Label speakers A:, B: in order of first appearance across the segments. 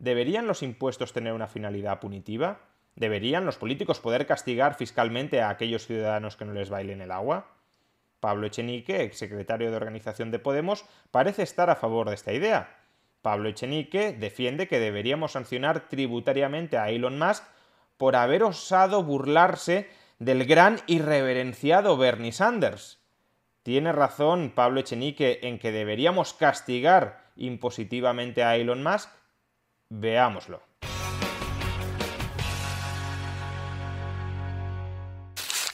A: ¿Deberían los impuestos tener una finalidad punitiva? ¿Deberían los políticos poder castigar fiscalmente a aquellos ciudadanos que no les bailen el agua? Pablo Echenique, exsecretario de organización de Podemos, parece estar a favor de esta idea. Pablo Echenique defiende que deberíamos sancionar tributariamente a Elon Musk por haber osado burlarse del gran y reverenciado Bernie Sanders. Tiene razón Pablo Echenique en que deberíamos castigar impositivamente a Elon Musk. Veámoslo.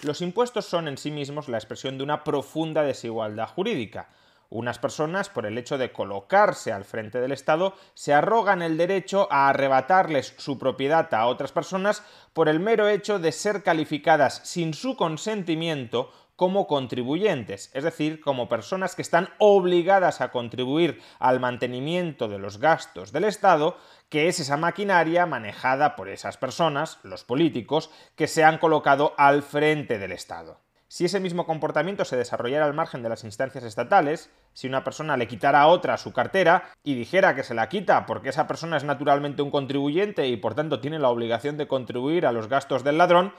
A: Los impuestos son en sí mismos la expresión de una profunda desigualdad jurídica. Unas personas, por el hecho de colocarse al frente del Estado, se arrogan el derecho a arrebatarles su propiedad a otras personas por el mero hecho de ser calificadas sin su consentimiento como contribuyentes, es decir, como personas que están obligadas a contribuir al mantenimiento de los gastos del Estado, que es esa maquinaria manejada por esas personas, los políticos, que se han colocado al frente del Estado. Si ese mismo comportamiento se desarrollara al margen de las instancias estatales, si una persona le quitara a otra su cartera y dijera que se la quita porque esa persona es naturalmente un contribuyente y por tanto tiene la obligación de contribuir a los gastos del ladrón,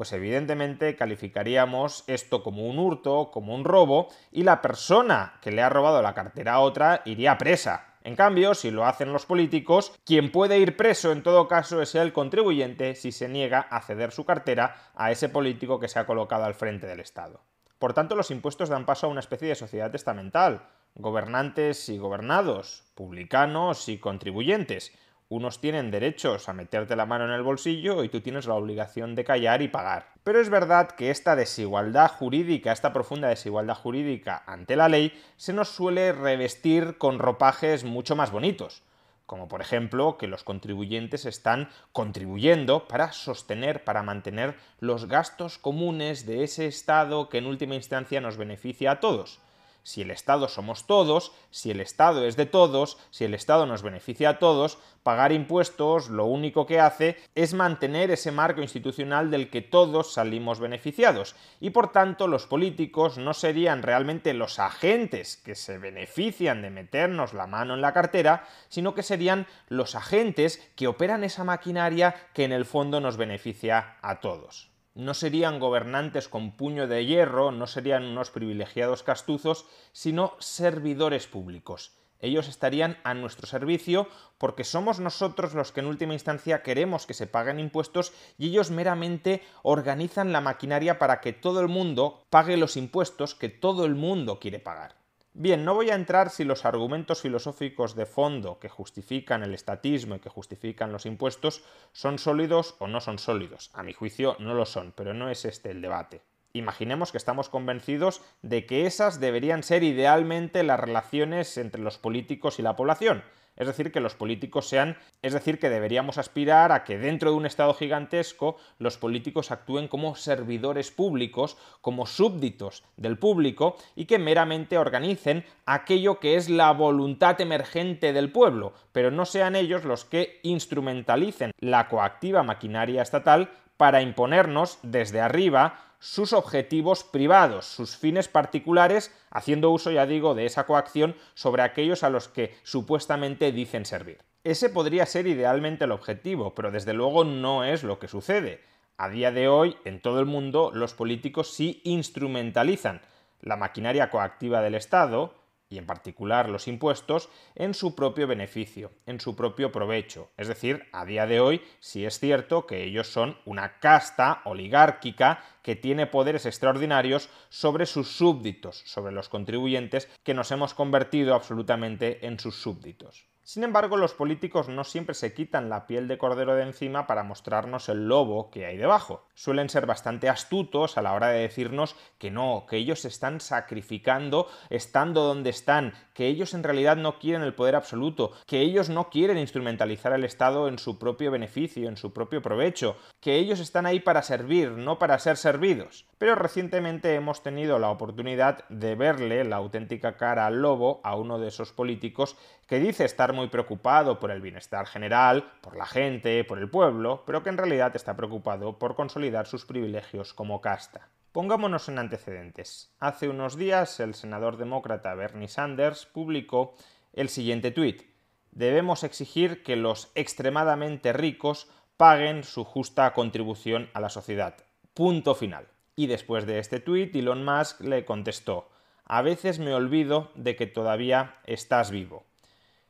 A: pues evidentemente calificaríamos esto como un hurto, como un robo, y la persona que le ha robado la cartera a otra iría presa. En cambio, si lo hacen los políticos, quien puede ir preso en todo caso es el contribuyente si se niega a ceder su cartera a ese político que se ha colocado al frente del Estado. Por tanto, los impuestos dan paso a una especie de sociedad testamental, gobernantes y gobernados, publicanos y contribuyentes, unos tienen derechos a meterte la mano en el bolsillo y tú tienes la obligación de callar y pagar. Pero es verdad que esta desigualdad jurídica, esta profunda desigualdad jurídica ante la ley, se nos suele revestir con ropajes mucho más bonitos como por ejemplo que los contribuyentes están contribuyendo para sostener, para mantener los gastos comunes de ese Estado que en última instancia nos beneficia a todos. Si el Estado somos todos, si el Estado es de todos, si el Estado nos beneficia a todos, pagar impuestos lo único que hace es mantener ese marco institucional del que todos salimos beneficiados. Y por tanto los políticos no serían realmente los agentes que se benefician de meternos la mano en la cartera, sino que serían los agentes que operan esa maquinaria que en el fondo nos beneficia a todos no serían gobernantes con puño de hierro, no serían unos privilegiados castuzos, sino servidores públicos. Ellos estarían a nuestro servicio porque somos nosotros los que en última instancia queremos que se paguen impuestos y ellos meramente organizan la maquinaria para que todo el mundo pague los impuestos que todo el mundo quiere pagar. Bien, no voy a entrar si los argumentos filosóficos de fondo que justifican el estatismo y que justifican los impuestos son sólidos o no son sólidos. A mi juicio no lo son, pero no es este el debate. Imaginemos que estamos convencidos de que esas deberían ser idealmente las relaciones entre los políticos y la población, es decir, que los políticos sean, es decir, que deberíamos aspirar a que dentro de un Estado gigantesco los políticos actúen como servidores públicos, como súbditos del público y que meramente organicen aquello que es la voluntad emergente del pueblo, pero no sean ellos los que instrumentalicen la coactiva maquinaria estatal para imponernos desde arriba sus objetivos privados, sus fines particulares, haciendo uso, ya digo, de esa coacción sobre aquellos a los que supuestamente dicen servir. Ese podría ser idealmente el objetivo, pero desde luego no es lo que sucede. A día de hoy, en todo el mundo, los políticos sí instrumentalizan la maquinaria coactiva del Estado, y en particular los impuestos, en su propio beneficio, en su propio provecho. Es decir, a día de hoy sí es cierto que ellos son una casta oligárquica que tiene poderes extraordinarios sobre sus súbditos, sobre los contribuyentes, que nos hemos convertido absolutamente en sus súbditos. Sin embargo, los políticos no siempre se quitan la piel de cordero de encima para mostrarnos el lobo que hay debajo. Suelen ser bastante astutos a la hora de decirnos que no, que ellos están sacrificando estando donde están, que ellos en realidad no quieren el poder absoluto, que ellos no quieren instrumentalizar el Estado en su propio beneficio, en su propio provecho, que ellos están ahí para servir, no para ser servidos. Pero recientemente hemos tenido la oportunidad de verle la auténtica cara al lobo a uno de esos políticos que dice estar muy preocupado por el bienestar general, por la gente, por el pueblo, pero que en realidad está preocupado por consolidar sus privilegios como casta. Pongámonos en antecedentes. Hace unos días el senador demócrata Bernie Sanders publicó el siguiente tuit. Debemos exigir que los extremadamente ricos paguen su justa contribución a la sociedad. Punto final. Y después de este tuit, Elon Musk le contestó, a veces me olvido de que todavía estás vivo.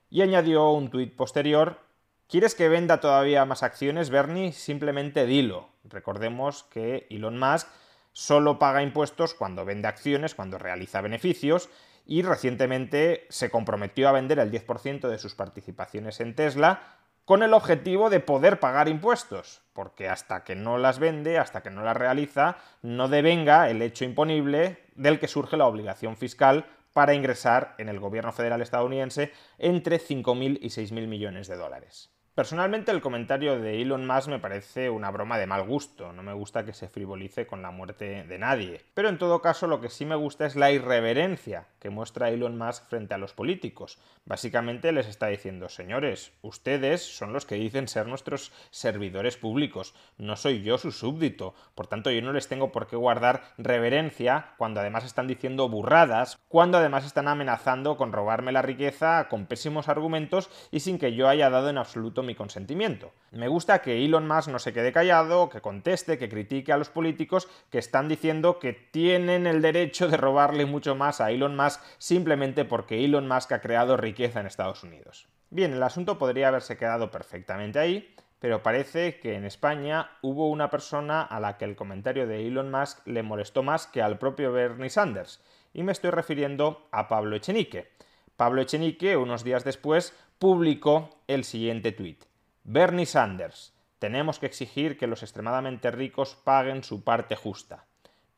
A: Y añadió un tuit posterior, ¿quieres que venda todavía más acciones, Bernie? Simplemente dilo. Recordemos que Elon Musk solo paga impuestos cuando vende acciones, cuando realiza beneficios y recientemente se comprometió a vender el 10% de sus participaciones en Tesla con el objetivo de poder pagar impuestos, porque hasta que no las vende, hasta que no las realiza, no devenga el hecho imponible del que surge la obligación fiscal para ingresar en el gobierno federal estadounidense entre 5.000 y 6.000 millones de dólares. Personalmente el comentario de Elon Musk me parece una broma de mal gusto, no me gusta que se frivolice con la muerte de nadie. Pero en todo caso lo que sí me gusta es la irreverencia que muestra Elon Musk frente a los políticos. Básicamente les está diciendo, señores, ustedes son los que dicen ser nuestros servidores públicos, no soy yo su súbdito, por tanto yo no les tengo por qué guardar reverencia cuando además están diciendo burradas, cuando además están amenazando con robarme la riqueza con pésimos argumentos y sin que yo haya dado en absoluto consentimiento. Me gusta que Elon Musk no se quede callado, que conteste, que critique a los políticos que están diciendo que tienen el derecho de robarle mucho más a Elon Musk simplemente porque Elon Musk ha creado riqueza en Estados Unidos. Bien, el asunto podría haberse quedado perfectamente ahí, pero parece que en España hubo una persona a la que el comentario de Elon Musk le molestó más que al propio Bernie Sanders, y me estoy refiriendo a Pablo Echenique. Pablo Echenique, unos días después, publicó el siguiente tuit. Bernie Sanders, tenemos que exigir que los extremadamente ricos paguen su parte justa.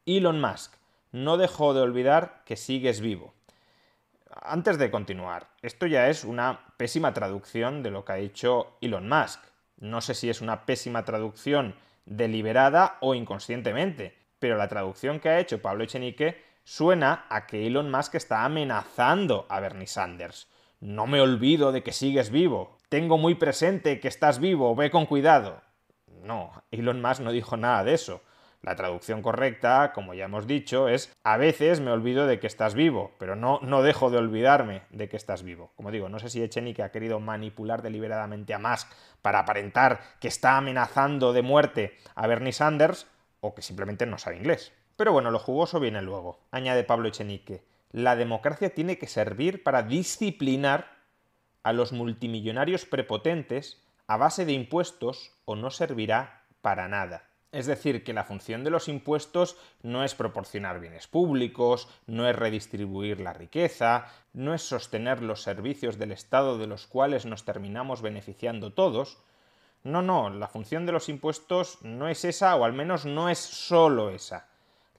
A: Elon Musk, no dejó de olvidar que sigues vivo. Antes de continuar, esto ya es una pésima traducción de lo que ha dicho Elon Musk. No sé si es una pésima traducción deliberada o inconscientemente, pero la traducción que ha hecho Pablo Echenique suena a que Elon Musk está amenazando a Bernie Sanders. No me olvido de que sigues vivo. Tengo muy presente que estás vivo. Ve con cuidado. No, Elon Musk no dijo nada de eso. La traducción correcta, como ya hemos dicho, es a veces me olvido de que estás vivo, pero no, no dejo de olvidarme de que estás vivo. Como digo, no sé si Echenique ha querido manipular deliberadamente a Musk para aparentar que está amenazando de muerte a Bernie Sanders o que simplemente no sabe inglés. Pero bueno, lo jugoso viene luego, añade Pablo Echenique la democracia tiene que servir para disciplinar a los multimillonarios prepotentes a base de impuestos o no servirá para nada. Es decir, que la función de los impuestos no es proporcionar bienes públicos, no es redistribuir la riqueza, no es sostener los servicios del Estado de los cuales nos terminamos beneficiando todos. No, no, la función de los impuestos no es esa, o al menos no es solo esa.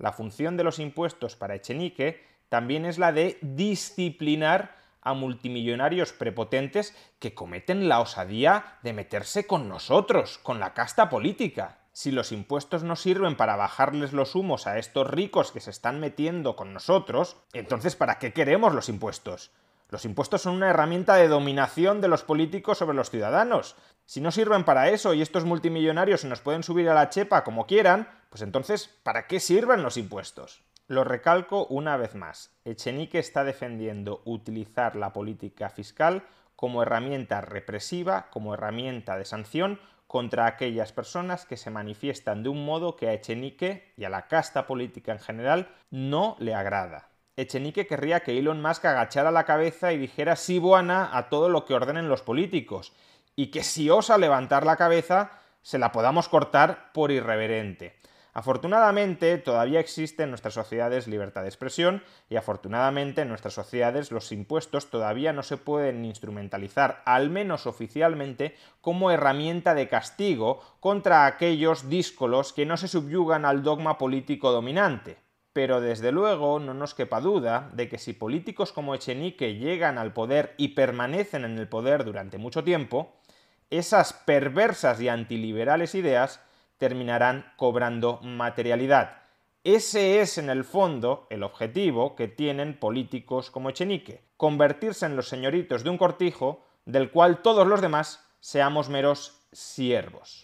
A: La función de los impuestos para Echenique también es la de disciplinar a multimillonarios prepotentes que cometen la osadía de meterse con nosotros, con la casta política. Si los impuestos no sirven para bajarles los humos a estos ricos que se están metiendo con nosotros, entonces ¿para qué queremos los impuestos? Los impuestos son una herramienta de dominación de los políticos sobre los ciudadanos. Si no sirven para eso y estos multimillonarios se nos pueden subir a la chepa como quieran, pues entonces, ¿para qué sirven los impuestos? Lo recalco una vez más. Echenique está defendiendo utilizar la política fiscal como herramienta represiva, como herramienta de sanción contra aquellas personas que se manifiestan de un modo que a Echenique y a la casta política en general no le agrada. Echenique querría que Elon Musk agachara la cabeza y dijera sí buena a todo lo que ordenen los políticos, y que si osa levantar la cabeza se la podamos cortar por irreverente. Afortunadamente, todavía existe en nuestras sociedades libertad de expresión y afortunadamente en nuestras sociedades los impuestos todavía no se pueden instrumentalizar, al menos oficialmente, como herramienta de castigo contra aquellos díscolos que no se subyugan al dogma político dominante. Pero desde luego no nos quepa duda de que si políticos como Echenique llegan al poder y permanecen en el poder durante mucho tiempo, esas perversas y antiliberales ideas terminarán cobrando materialidad. Ese es en el fondo el objetivo que tienen políticos como Echenique, convertirse en los señoritos de un cortijo del cual todos los demás seamos meros siervos.